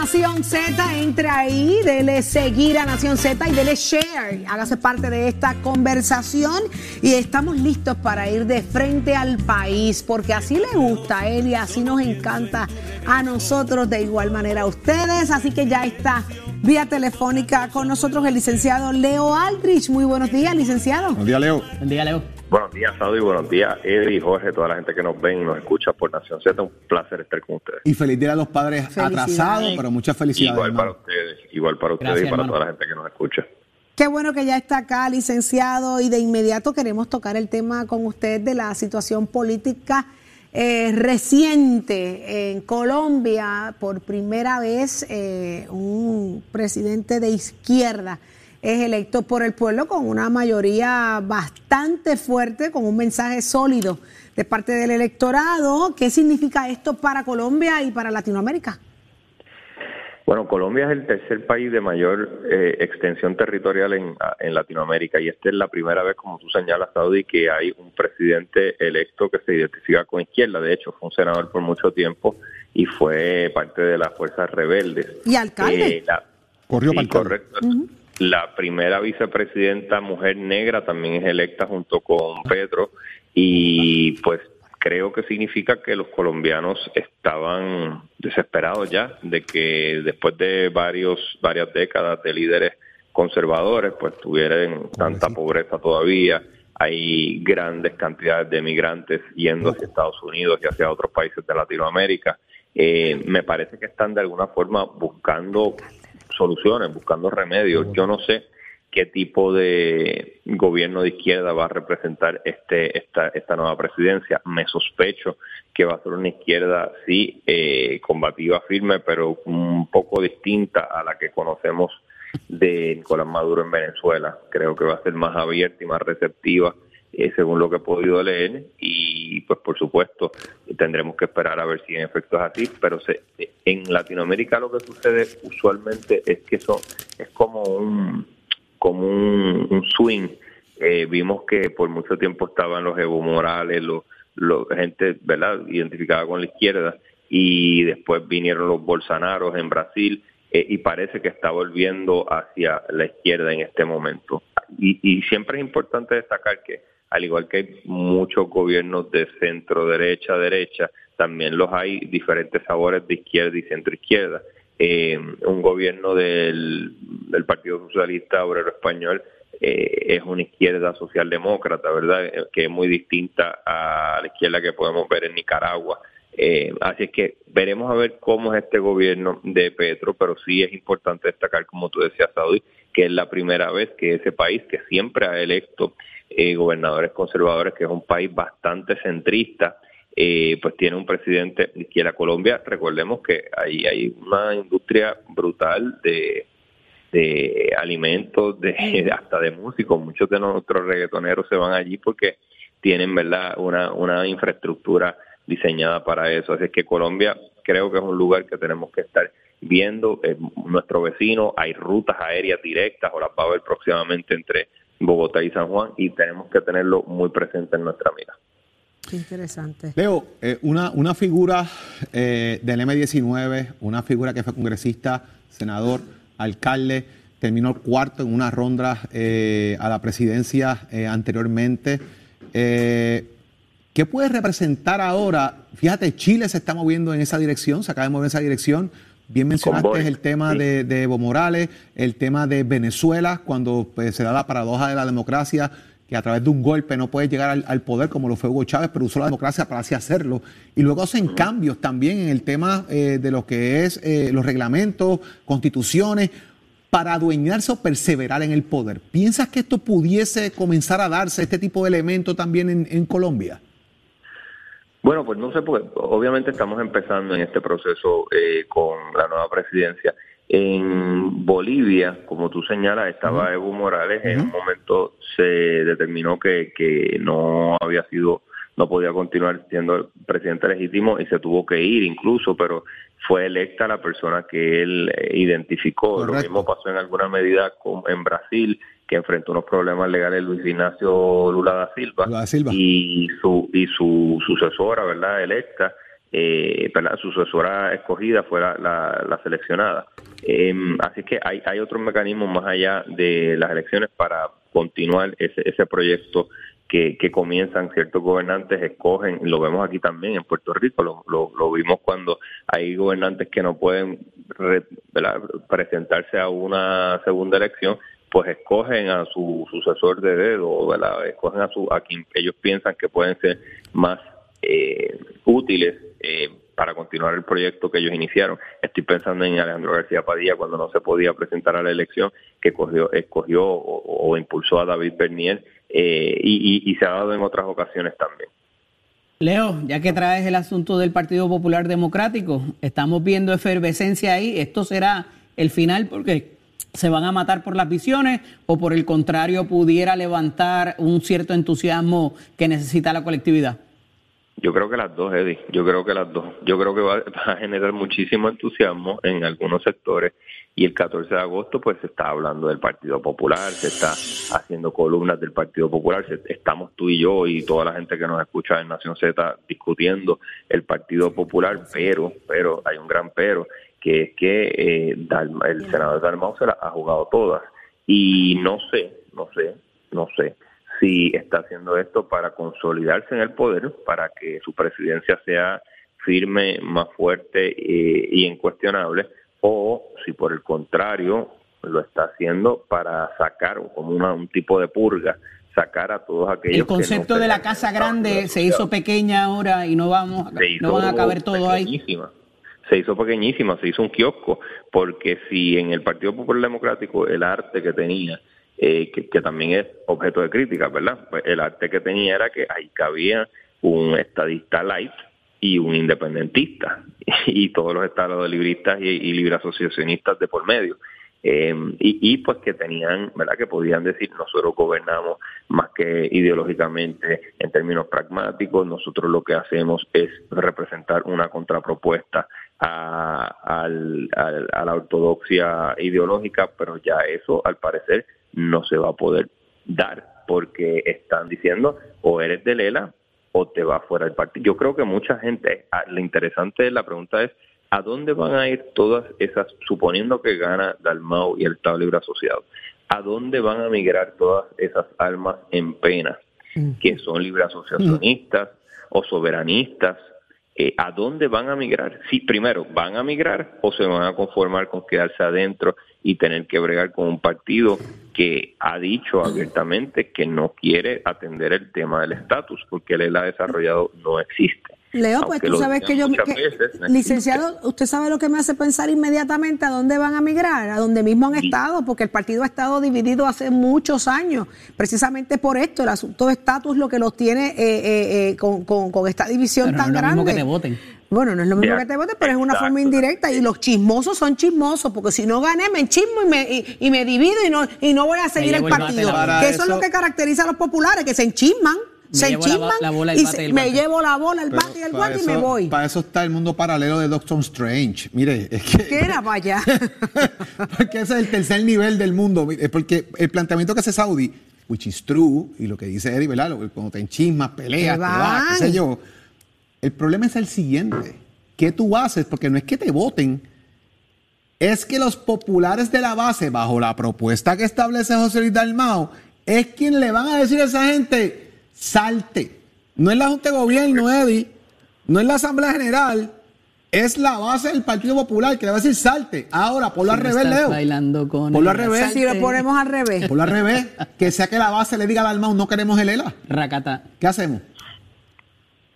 Nación Z, entra ahí, dele seguir a Nación Z y dele share, hágase parte de esta conversación y estamos listos para ir de frente al país, porque así le gusta a él y así nos encanta a nosotros de igual manera a ustedes, así que ya está vía telefónica con nosotros el licenciado Leo Aldrich. Muy buenos días, licenciado. Buenos días, Leo. Buen día, Leo. Buenos días, Saudi. Buenos días, Eddie y Jorge, toda la gente que nos ven y nos escucha por Nación Z. Un placer estar con ustedes. Y feliz día a los padres atrasados, pero muchas felicidades. Igual para ustedes, igual para ustedes Gracias, y para hermano. toda la gente que nos escucha. Qué bueno que ya está acá, licenciado, y de inmediato queremos tocar el tema con usted de la situación política eh, reciente en Colombia. Por primera vez, eh, un presidente de izquierda es electo por el pueblo con una mayoría bastante fuerte, con un mensaje sólido de parte del electorado. ¿Qué significa esto para Colombia y para Latinoamérica? Bueno, Colombia es el tercer país de mayor eh, extensión territorial en, en Latinoamérica y esta es la primera vez, como tú señalas, Saudi, que hay un presidente electo que se identifica con izquierda. De hecho, fue un senador por mucho tiempo y fue parte de las fuerzas rebeldes. Y alcalde. Eh, la- Corrió Sí, para el alcalde. correcto. La primera vicepresidenta mujer negra también es electa junto con Petro y pues creo que significa que los colombianos estaban desesperados ya de que después de varios varias décadas de líderes conservadores pues tuvieran tanta pobreza todavía hay grandes cantidades de migrantes yendo hacia Estados Unidos y hacia otros países de Latinoamérica. Eh, me parece que están de alguna forma buscando soluciones, buscando remedios. Yo no sé qué tipo de gobierno de izquierda va a representar este esta, esta nueva presidencia. Me sospecho que va a ser una izquierda, sí, eh, combativa, firme, pero un poco distinta a la que conocemos de Nicolás Maduro en Venezuela. Creo que va a ser más abierta y más receptiva, eh, según lo que he podido leer. Y, pues, por supuesto, tendremos que esperar a ver si en efecto es así. Pero se, en Latinoamérica lo que sucede usualmente es que eso es como un, como un, swing. Eh, vimos que por mucho tiempo estaban los Evo Morales, los, los gente, ¿verdad?, identificada con la izquierda, y después vinieron los Bolsonaros en Brasil, eh, y parece que está volviendo hacia la izquierda en este momento. Y, y siempre es importante destacar que, al igual que hay muchos gobiernos de centro derecha, derecha, también los hay diferentes sabores de izquierda y centro izquierda. Eh, un gobierno del, Partido Socialista Obrero Español eh, es una izquierda socialdemócrata, ¿verdad? Eh, Que es muy distinta a la izquierda que podemos ver en Nicaragua. Eh, así que veremos a ver cómo es este gobierno de Petro, pero sí es importante destacar, como tú decías, Saudi, que es la primera vez que ese país, que siempre ha electo eh, gobernadores conservadores, que es un país bastante centrista, eh, pues tiene un presidente de izquierda. Colombia, recordemos que hay, hay una industria brutal de, de alimentos, de, hasta de músicos. Muchos de nuestros reggaetoneros se van allí porque tienen verdad una, una infraestructura diseñada para eso. Así es que Colombia creo que es un lugar que tenemos que estar viendo. Eh, nuestro vecino, hay rutas aéreas directas o las va a haber próximamente entre Bogotá y San Juan y tenemos que tenerlo muy presente en nuestra mira. Qué interesante. Leo, eh, una, una figura eh, del M19, una figura que fue congresista, senador, alcalde, terminó cuarto en una ronda eh, a la presidencia eh, anteriormente. Eh, ¿Qué puede representar ahora? Fíjate, Chile se está moviendo en esa dirección, se acaba de mover en esa dirección. Bien mencionaste el tema de, Evo Morales, el tema de Venezuela, cuando pues, se da la paradoja de la democracia, que a través de un golpe no puede llegar al, poder como lo fue Hugo Chávez, pero usó la democracia para así hacerlo. Y luego hacen cambios también en el tema de lo que es los reglamentos, constituciones para adueñarse o perseverar en el poder. ¿Piensas que esto pudiese comenzar a darse, este tipo de elemento también en, Colombia? Bueno, pues no sé, porque obviamente estamos empezando en este proceso eh, con la nueva presidencia. En Bolivia, como tú señalas, estaba Evo Morales, en un momento se determinó que, que no había sido no podía continuar siendo el presidente legítimo y se tuvo que ir incluso, pero fue electa la persona que él eh, identificó. Lo mismo pasó en alguna medida con, en Brasil, que enfrentó unos problemas legales Luis Ignacio Lula da Silva, y su y su sucesora, ¿verdad? Electa, eh, su sucesora escogida fue la, seleccionada. Em, así que hay, hay otros mecanismos más allá de las elecciones para continuar ese, ese proyecto que, comienzan ciertos gobernantes, escogen, lo vemos aquí también en Puerto Rico, lo, lo, vimos cuando hay gobernantes que no pueden presentarse a una segunda elección, pues escogen a su sucesor de dedo, ¿verdad? escogen a, su, a quien ellos piensan que pueden ser más eh, útiles eh, para continuar el proyecto que ellos iniciaron. Estoy pensando en Alejandro García Padilla cuando no se podía presentar a la elección, que escogió, escogió o impulsó a David Bernier eh, y, se ha dado en otras ocasiones también. Leo, ya que traes el asunto del Partido Popular Democrático, estamos viendo efervescencia ahí. ¿Esto será el final porque se van a matar por las visiones o por el contrario pudiera levantar un cierto entusiasmo que necesita la colectividad? Yo creo que las dos, Eddie. Yo creo que las dos. Yo creo que va, a generar muchísimo entusiasmo en algunos sectores y el 14 de agosto pues se está hablando del Partido Popular, se está haciendo columnas del Partido Popular, estamos tú y yo y toda la gente que nos escucha en Nación Z discutiendo el Partido Popular, pero, pero, hay un gran pero, que es que eh, el senador Dalmau se la ha jugado todas y no sé, no sé, no sé si está haciendo esto para consolidarse en el poder, para que su presidencia sea firme, más fuerte eh, y incuestionable, o si por el contrario lo está haciendo para sacar como una, un tipo de purga, sacar a todos aquellos. El concepto de la casa grande se hizo pequeña ahora y no vamos, no van a caber todo ahí. Se hizo pequeñísima, se hizo un kiosco, porque si en el Partido Popular Democrático el arte que tenía eh, que, también es objeto de crítica, ¿verdad? Pues el arte que tenía era que ahí cabía un estadista light y un independentista y todos los estados libristas y, y libre asociacionistas de por medio. Eh, y, pues que tenían, ¿verdad? Que podían decir, nosotros gobernamos más que ideológicamente en términos pragmáticos, nosotros lo que hacemos es representar una contrapropuesta a, la ortodoxia ideológica, pero ya eso al parecer no se va a poder dar porque están diciendo o eres de Lela o te va fuera del partido. Yo creo que mucha gente, ah, lo interesante de la pregunta es, ¿a dónde van a ir todas esas, suponiendo que gana Dalmau y el Estado Libre Asociado, ¿a dónde van a migrar todas esas almas en pena que son libre asociacionistas o soberanistas? Eh, ¿A dónde van a migrar? Sí, primero, ¿van a migrar o se van a conformar con quedarse adentro y tener que bregar con un partido que ha dicho abiertamente que no quiere atender el tema del estatus, porque él ha desarrollado no existe. Leo, pues tú sabes que yo, licenciado, usted sabe lo que me hace pensar inmediatamente a dónde van a migrar, a dónde mismo han estado, porque el partido ha estado dividido hace muchos años, precisamente por esto, el asunto de estatus lo que los tiene eh, eh, eh, con, con, esta división tan no es grande. Lo mismo que te voten. Bueno, no es lo mismo que te voten, pero es una forma indirecta y los chismosos son chismosos, porque si no gané me chismo y me, y, me divido y no, y no voy a seguir el partido. Que eso, es lo que caracteriza a los populares, que se enchisman se enchisman y me llevo la bola, el bate y el guante y me voy. Para eso está el mundo paralelo de Doctor Strange. Mire, es que. ¿Qué era vaya? porque ese es el tercer nivel del mundo. Porque el planteamiento que hace Saudi, which is true, y lo que dice Eddie, ¿verdad? Cuando te enchismas, peleas, te vas, qué sé yo. El problema es el siguiente. ¿Qué tú haces? Porque no es que te voten es que los populares de la base, bajo la propuesta que establece José Luis Dalmao, es quien le van a decir a esa gente, salte. No es la Junta de Gobierno, Eddie, no es la Asamblea General, es la base del Partido Popular que le va a decir salte. Ahora, ponlo al revés, Leo. Bailando con Ponlo al revés. Si lo ponemos al revés. Ponlo al revés. Que sea que la base le diga al Dalmau, no queremos el ELA. Racata. ¿Qué hacemos?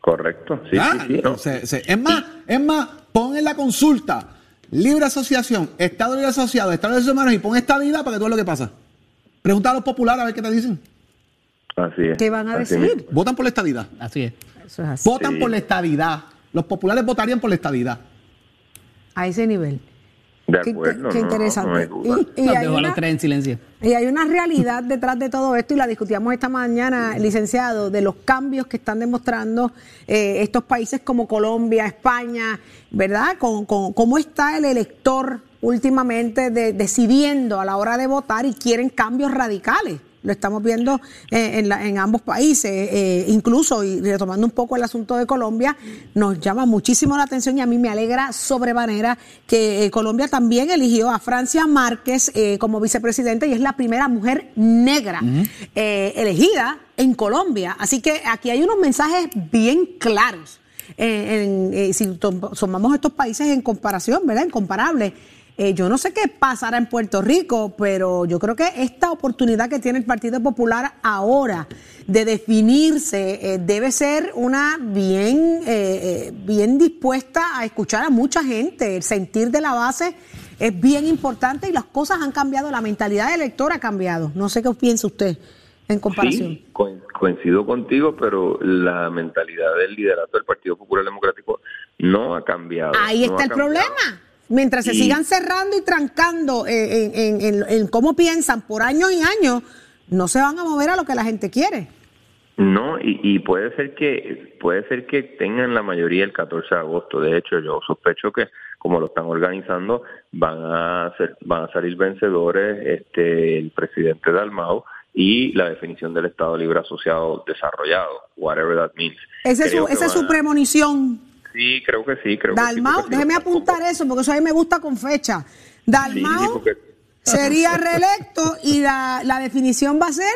Correcto. Sí, Ah, sí, sí, no. se- se- es más, es más, pon en la consulta libre asociación, Estado libre asociado, Estado de Derechos Humanos y pon estabilidad para que tú veas lo que pasa. Pregunta a los populares a ver qué te dicen. Así es. ¿Qué van a Así decir? Votan por la estadidad. Así es. Eso es así. Votan Sí. por la estadidad. Los populares votarían por la estadidad. A ese nivel. De Qué, acuerdo. qué no, interesante. no. Y- y hay una- en silencio. Y hay una realidad detrás de todo esto y la discutíamos esta mañana, licenciado, de los cambios que están demostrando eh, estos países como Colombia, España, ¿verdad? Con, con- cómo está el elector últimamente de- decidiendo a la hora de votar y quieren cambios radicales. Lo estamos viendo eh, en, la- en ambos países, eh, incluso, y retomando un poco el asunto de Colombia, nos llama muchísimo la atención y a mí me alegra sobremanera que eh, Colombia también eligió a Francia Márquez como vicepresidenta y es la primera mujer negra elegida en Colombia. Así que aquí hay unos mensajes bien claros. En- si tom- tomamos estos países en comparación, ¿verdad? Incomparable. Eh, yo no sé qué pasará en Puerto Rico, pero yo creo que esta oportunidad que tiene el Partido Popular ahora de definirse eh, debe ser una bien, eh, eh, bien dispuesta a escuchar a mucha gente. El sentir de la base es bien importante y las cosas han cambiado, la mentalidad del elector ha cambiado. No sé qué piensa usted en comparación. Sí, co- coincido contigo, pero la mentalidad del liderato del Partido Popular Democrático no ha cambiado. Ahí no está el cambiado. problema. Mientras se Y- sigan cerrando y trancando eh, en, en- en- en cómo piensan por años y años, no se van a mover a lo que la gente quiere. No, y, y puede ser que puede ser que tengan la mayoría el 14 de agosto. De hecho, yo sospecho que como lo están organizando van a ser, van a salir vencedores este el presidente Dalmau y la definición del Estado Libre Asociado desarrollado, whatever that means. Esa es su, esa es su premonición. Sí, creo que sí, creo que sí, déjeme apuntar eso, porque eso a mí me gusta con fecha. Sí, Dalmau porque- sería reelecto y la, la definición va a ser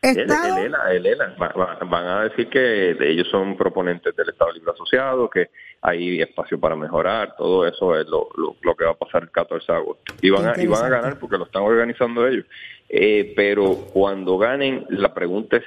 Estado. el ELA, el ELA. Va- va- van a decir que ellos son proponentes del Estado Libre Asociado, que hay espacio para mejorar, todo eso es lo, lo, lo que va a pasar el 14 de agosto. Y van, a, y van a ganar porque lo están organizando ellos. Eh, pero cuando ganen, la pregunta es,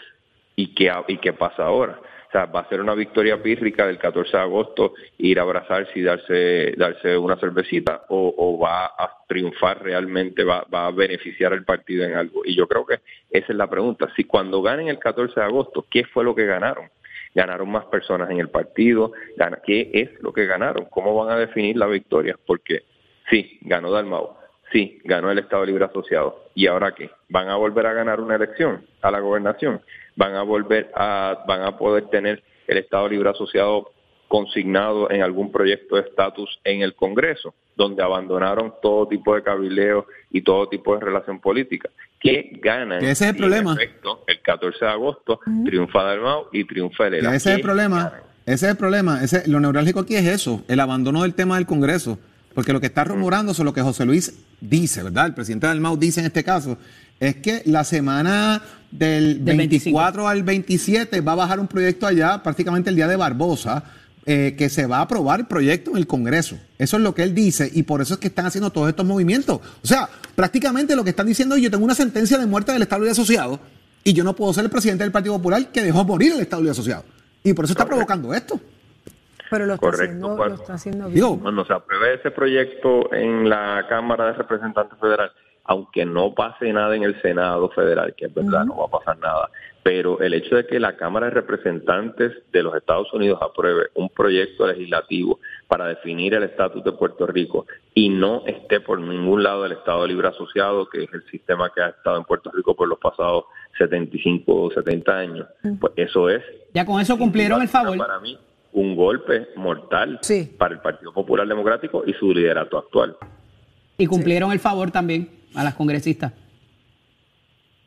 ¿y qué, ¿y qué pasa ahora? O sea, va a ser una victoria pírrica del 14 de agosto, ir a abrazarse y darse, darse una cervecita, o, va a triunfar realmente, va, va a beneficiar al partido en algo. Y yo creo que esa es la pregunta. Si cuando ganen el 14 de agosto, ¿qué fue lo que ganaron? ¿Ganaron más personas en el partido? ¿Qué es lo que ganaron? ¿Cómo van a definir la victoria? Porque sí, ganó Dalmau, sí, ganó el Estado Libre Asociado. ¿Y ahora qué? ¿Van a volver a ganar una elección a la gobernación? ¿Van a volver a, van a poder tener el Estado Libre Asociado consignado en algún proyecto de estatus en el Congreso, donde abandonaron todo tipo de cabildeo y todo tipo de relación política? ¿Qué ganan? Ese es el problema. efecto, el 14 de agosto triunfa Dalmau y triunfa el ese es el ¿Qué problema. ganan? Ese es el problema. Ese, lo neurálgico aquí es eso, el abandono del tema del Congreso. Porque lo que está rumorando sobre lo que José Luis dice, ¿verdad? El presidente del MAU dice en este caso, es que la semana del, Del 24 al 27 va a bajar un proyecto allá, prácticamente el día de Barbosa, eh, que se va a aprobar el proyecto en el Congreso. Eso es lo que él dice y por eso es que están haciendo todos estos movimientos. O sea, prácticamente lo que están diciendo es yo tengo una sentencia de muerte del Estado Libre Asociado y yo no puedo ser el presidente del Partido Popular que dejó morir el Estado Libre Asociado. Y por eso está provocando esto. Pero lo está, Correcto, haciendo, Juan. lo está haciendo bien. Digo, Cuando se apruebe ese proyecto en la Cámara de Representantes Federal, aunque no pase nada en el Senado Federal, que es verdad, no va a pasar nada, pero el hecho de que la Cámara de Representantes de los Estados Unidos apruebe un proyecto legislativo para definir el estatus de Puerto Rico y no esté por ningún lado del Estado Libre Asociado, que es el sistema que ha estado en Puerto Rico por los pasados 75 o 70 años, pues eso es Ya con eso cumplieron el favor. para mí un golpe mortal Sí. para el Partido Popular Democrático y su liderato actual. Y cumplieron el favor también a las congresistas.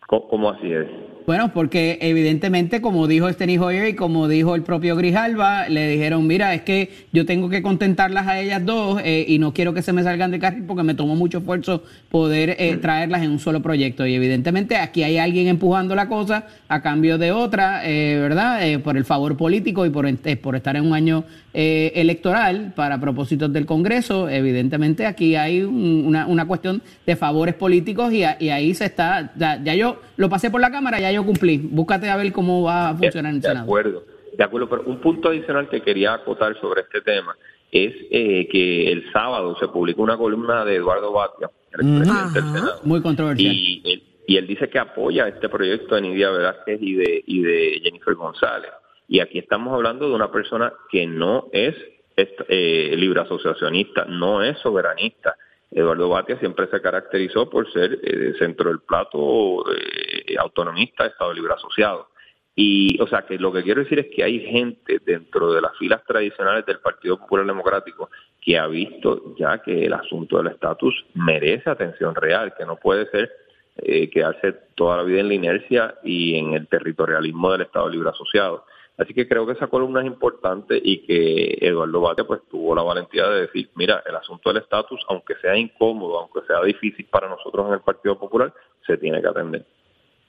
¿Cómo, cómo así es? Bueno, porque evidentemente, como dijo Steny Hoyer y como dijo el propio Grijalva, le dijeron, mira, es que yo tengo que contentarlas a ellas dos eh, y no quiero que se me salgan de carril porque me tomó mucho esfuerzo poder eh, traerlas en un solo proyecto. Y evidentemente aquí hay alguien empujando la cosa a cambio de otra, eh, ¿verdad? por el favor político y por, por estar en un año electoral para propósitos del Congreso. Evidentemente aquí hay una, una, cuestión de favores políticos y, y ahí se está, ya, ya yo lo pasé por la Cámara, ya yo cumplí. Búscate a ver cómo va a funcionar en el Senado. De acuerdo, de acuerdo, pero un punto adicional que quería acotar sobre este tema es eh, que el sábado se publicó una columna de Eduardo Batia, el presidente del Senado. Muy controversial. Y él, y él dice que apoya este proyecto de Nidia Velázquez y de, y de Jennifer González. Y aquí estamos hablando de una persona que no es eh, libre asociacionista, no es soberanista. Eduardo Batia siempre se caracterizó por ser eh, centro del plato eh, autonomista, Estado Libre Asociado. Y, o sea, que lo que quiero decir es que hay gente dentro de las filas tradicionales del Partido Popular Democrático que ha visto ya que el asunto del estatus merece atención real, que no puede ser eh, quedarse toda la vida en la inercia y en el territorialismo del Estado Libre Asociado. Así que creo que esa columna es importante y que Eduardo Bate pues tuvo la valentía de decir, mira, el asunto del estatus, aunque sea incómodo, aunque sea difícil para nosotros en el Partido Popular, se tiene que atender.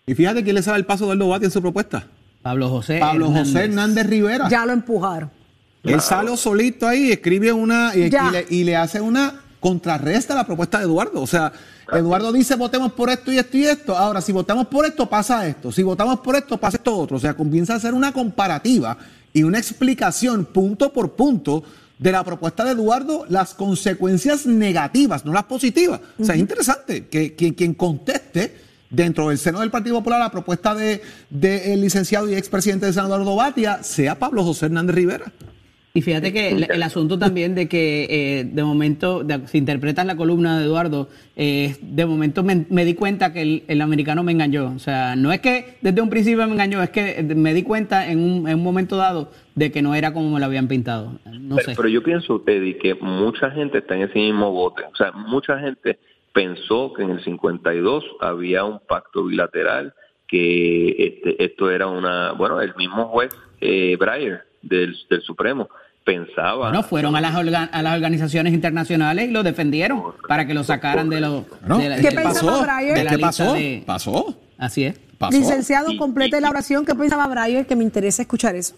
Y fíjate quién le sabe el paso de Eduardo Bate en su propuesta. Pablo José Pablo Hernández. José Hernández Rivera. Ya lo empujaron. Él sale solito ahí, escribe una y, y, le, y le hace una contrarresta la propuesta de Eduardo. O sea, Eduardo dice votemos por esto y esto y esto. Ahora, si votamos por esto, pasa esto. Si votamos por esto, pasa esto otro. O sea, comienza a hacer una comparativa y una explicación punto por punto de la propuesta de Eduardo, las consecuencias negativas, no las positivas. O sea, es interesante que, que quien conteste dentro del seno del Partido Popular la propuesta del de, el licenciado y expresidente de San Eduardo Batia sea Pablo José Hernández Rivera. Y fíjate que el, el asunto también de que eh, de momento, de, si interpretas la columna de Eduardo, eh, de momento me, me, di cuenta que el, el, americano me engañó. O sea, no es que desde un principio me engañó, es que me di cuenta en un, en un momento dado de que no era como me lo habían pintado. No pero, sé. pero yo pienso, Teddy, que mucha gente está en ese mismo bote. O sea, mucha gente pensó que en el 52 había un pacto bilateral, que este, esto era una, bueno, el mismo juez eh, Breyer del, del Supremo pensaba. No, fueron a las, orga, a las organizaciones internacionales y lo defendieron correcto, para que lo sacaran de lo. No, de la, ¿Qué de, pasó? Breyer? ¿De ¿Qué pasó? De, pasó. Así es. Pasó. Licenciado, complete la oración. ¿Qué pensaba Breyer? Que me interesa escuchar eso.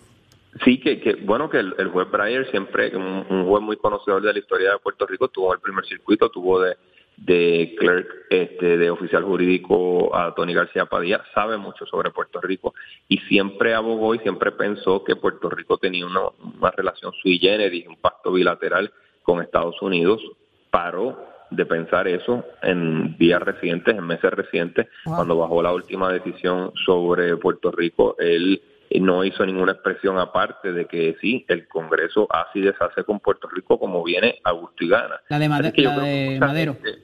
Sí, que, que bueno, que el, el juez Breyer siempre, un, un, juez muy conocedor de la historia de Puerto Rico, tuvo el primer circuito, tuvo de, de clerk, este, de oficial jurídico a Tony García Padilla, sabe mucho sobre Puerto Rico y siempre abogó y siempre pensó que Puerto Rico tenía una, una relación sui generis, un pacto bilateral con Estados Unidos, paró de pensar eso en días recientes, en meses recientes, wow. cuando bajó la última decisión sobre Puerto Rico, él no hizo ninguna expresión aparte de que sí, el Congreso así deshace con Puerto Rico como viene a gusto y gana. La de, Made la de Madero. Gente,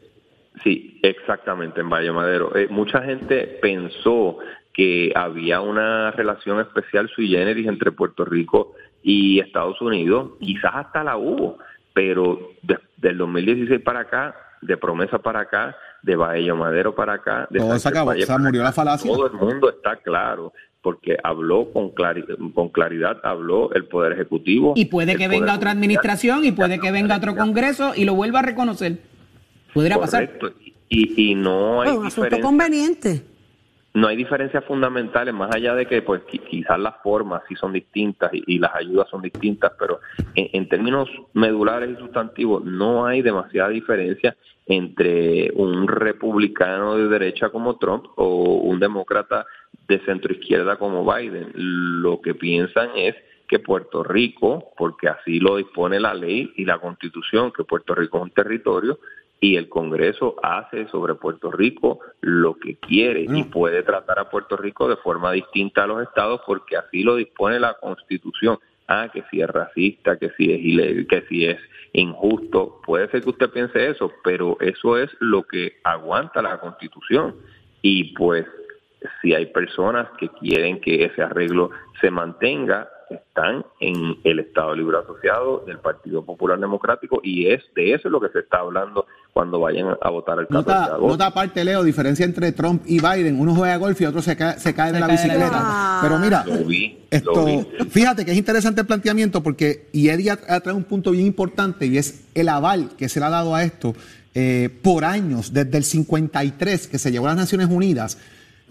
sí, exactamente, en Valle Madero. Eh, mucha gente pensó que había una relación especial sui generis entre Puerto Rico y Estados Unidos, quizás hasta la hubo, pero de, del 2016 para acá, de promesa para acá, de Bahía Madero para acá, de todo se acabó, murió acá, la falacia. Todo el mundo está claro porque habló con, clari con claridad, habló el Poder Ejecutivo. Y puede que venga otra administración y puede que venga otro Congreso y lo vuelva a reconocer. Podría Correcto. pasar. Y, y no hay un asunto conveniente. No hay diferencias fundamentales, más allá de que pues quizás las formas sí son distintas y, y las ayudas son distintas, pero en, en, términos medulares y sustantivos no hay demasiada diferencia entre un republicano de derecha como Trump o un demócrata de centro izquierda como Biden. Lo que piensan es que Puerto Rico, porque así lo dispone la ley y la constitución, que Puerto Rico es un territorio y el Congreso hace sobre Puerto Rico lo que quiere y puede tratar a Puerto Rico de forma distinta a los estados porque así lo dispone la constitución. Ah, que si es racista, que si es ilegal, que si es injusto, puede ser que usted piense eso, pero eso es lo que aguanta la constitución. Y pues si hay personas que quieren que ese arreglo se mantenga, están en el Estado Libre Asociado del Partido Popular Democrático y es de eso es lo que se está hablando cuando vayan a votar el 14 Nota, de agosto. nota aparte, Leo, diferencia entre Trump y Biden. Uno juega golf y otro se cae, se cae de la cae de la bicicleta. Pero mira, Lo vi, esto, lo vi. fíjate que es interesante el planteamiento porque, y Eddie traído un punto bien importante y es el aval que se le ha dado a esto eh, por años, desde el 53 que se llevó a las Naciones Unidas.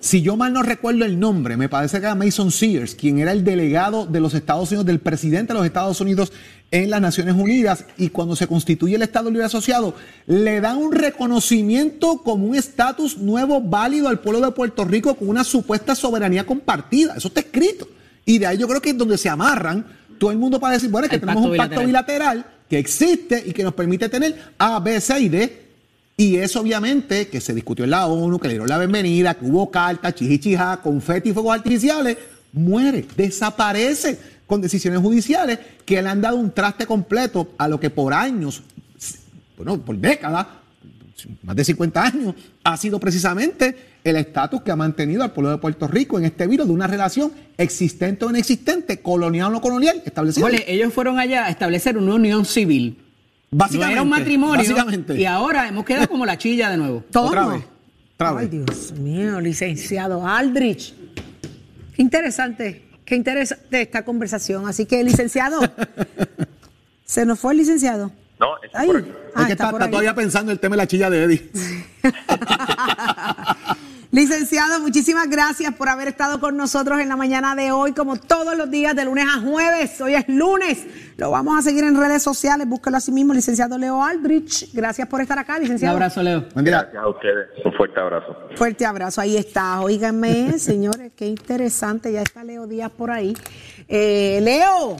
Si yo mal no recuerdo el nombre, me parece que era Mason Sears, quien era el delegado de los Estados Unidos, del presidente de los Estados Unidos en las Naciones Unidas, y cuando se constituye el Estado Libre Asociado, le dan un reconocimiento como un estatus nuevo válido al pueblo de Puerto Rico con una supuesta soberanía compartida. Eso está escrito. Y de ahí yo creo que es donde se amarran todo el mundo para decir, bueno, es que El tenemos pacto un pacto bilateral que existe y que nos permite tener A, B, C y D. Y eso obviamente que se discutió en la ONU, que le dieron la bienvenida, que hubo cartas, chijichija, confeti y fuegos artificiales, muere, desaparece con decisiones judiciales que le han dado un traste completo a lo que por años, bueno, por décadas, más de 50 años, ha sido precisamente el estatus que ha mantenido al pueblo de Puerto Rico en este virus de una relación existente o inexistente, colonial o no colonial, establecida. Ellos fueron allá a establecer una unión civil. Básicamente, no era un matrimonio. básicamente. Y ahora hemos quedado como la chilla de nuevo. ¿Cómo? Otra vez. Otra Ay. Dios mío, licenciado Aldrich. Qué interesante, qué interesante esta conversación. Así que, licenciado, se nos fue el licenciado. No, está Ay, por aquí. ah, es que está está, por está ahí. todavía pensando en el tema de la chilla de Eddie. Licenciado, muchísimas gracias por haber estado con nosotros en la mañana de hoy, como todos los días, de lunes a jueves. Hoy es lunes. Lo vamos a seguir en redes sociales. Búsquelo así mismo, licenciado Leo Aldrich. Gracias por estar acá, Un licenciado. abrazo, Leo. Gracias a ustedes. Un fuerte abrazo. Fuerte abrazo, ahí está. Óiganme, señores, qué interesante. Ya está Leo Díaz por ahí. Eh, Leo,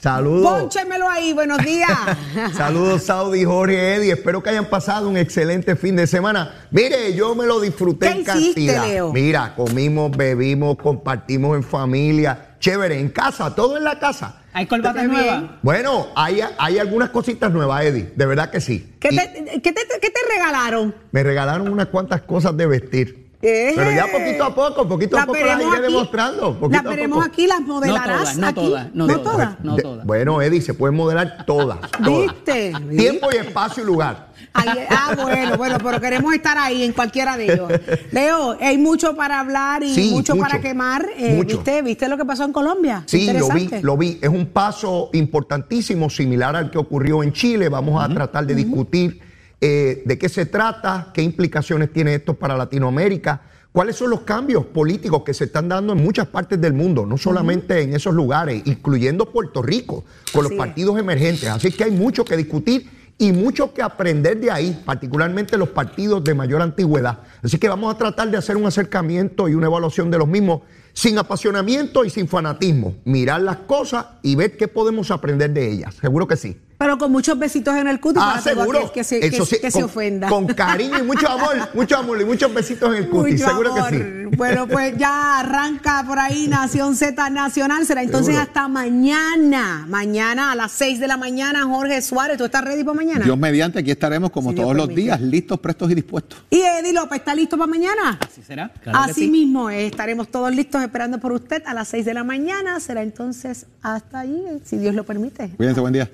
Saludos. pónchemelo ahí, buenos días. Saludos, Saudi, Jorge, Eddie. Espero que hayan pasado un excelente fin de semana. Mire, yo me lo disfruté ¿Qué en hiciste, cantidad. Leo? Mira, comimos, bebimos, compartimos en familia. Chévere, en casa, todo en la casa. ¿Hay bien. nuevas? Bueno, hay, hay algunas cositas nuevas, Eddie. De verdad que sí. ¿Qué Y te, qué te- qué te regalaron? me regalaron unas cuantas cosas de vestir. Eh. Pero ya poquito a poco, poquito a poco las veremos iré aquí. demostrando. poquito Las a veremos poco. aquí, las No modelarás todas, no todas, no, todas. No De- todas. Bueno, Eddie, se pueden modelar todas. todas. ¿Viste? Tiempo y espacio y lugar. Ahí- ah, bueno, bueno, pero queremos estar ahí en cualquiera de ellos. Leo, hay mucho para hablar y Sí, mucho, para quemar. Eh, mucho. ¿viste, ¿Viste lo que pasó en Colombia? Sí, lo vi, lo vi. Es un paso importantísimo, similar al que ocurrió en Chile. Vamos a tratar de discutir eh, de qué se trata, qué implicaciones tiene esto para Latinoamérica, cuáles son los cambios políticos que se están dando en muchas partes del mundo, no solamente en esos lugares, incluyendo Puerto Rico, con Así los es. partidos emergentes. Así que hay mucho que discutir y mucho que aprender de ahí, particularmente los partidos de mayor antigüedad. Así que vamos a tratar de hacer un acercamiento y una evaluación de los mismos sin apasionamiento y sin fanatismo. Mirar las cosas y ver qué podemos aprender de ellas. Seguro que sí. Pero con muchos besitos en el cutis Ah, para seguro. aquel que se, que, Eso sí, que se con- ofenda. Con cariño y mucho amor, mucho amor y muchos besitos en el cutis. Mucho Seguro amor. que sí. Bueno, pues ya arranca por ahí Nación Z Nacional. Será entonces Seguro. hasta mañana. Mañana a las 6 de la mañana, Jorge Suárez. ¿Tú estás ready para mañana? Dios mediante, aquí estaremos como Si todos los días, listos, prestos y dispuestos. Y Eddie López, ¿está listo para mañana? ¿Así será? Claro que Así sí. mismo, eh, estaremos todos listos esperando por usted a las 6 de la mañana. Será entonces hasta allí, eh, si Dios lo permite. Cuídense, buen día.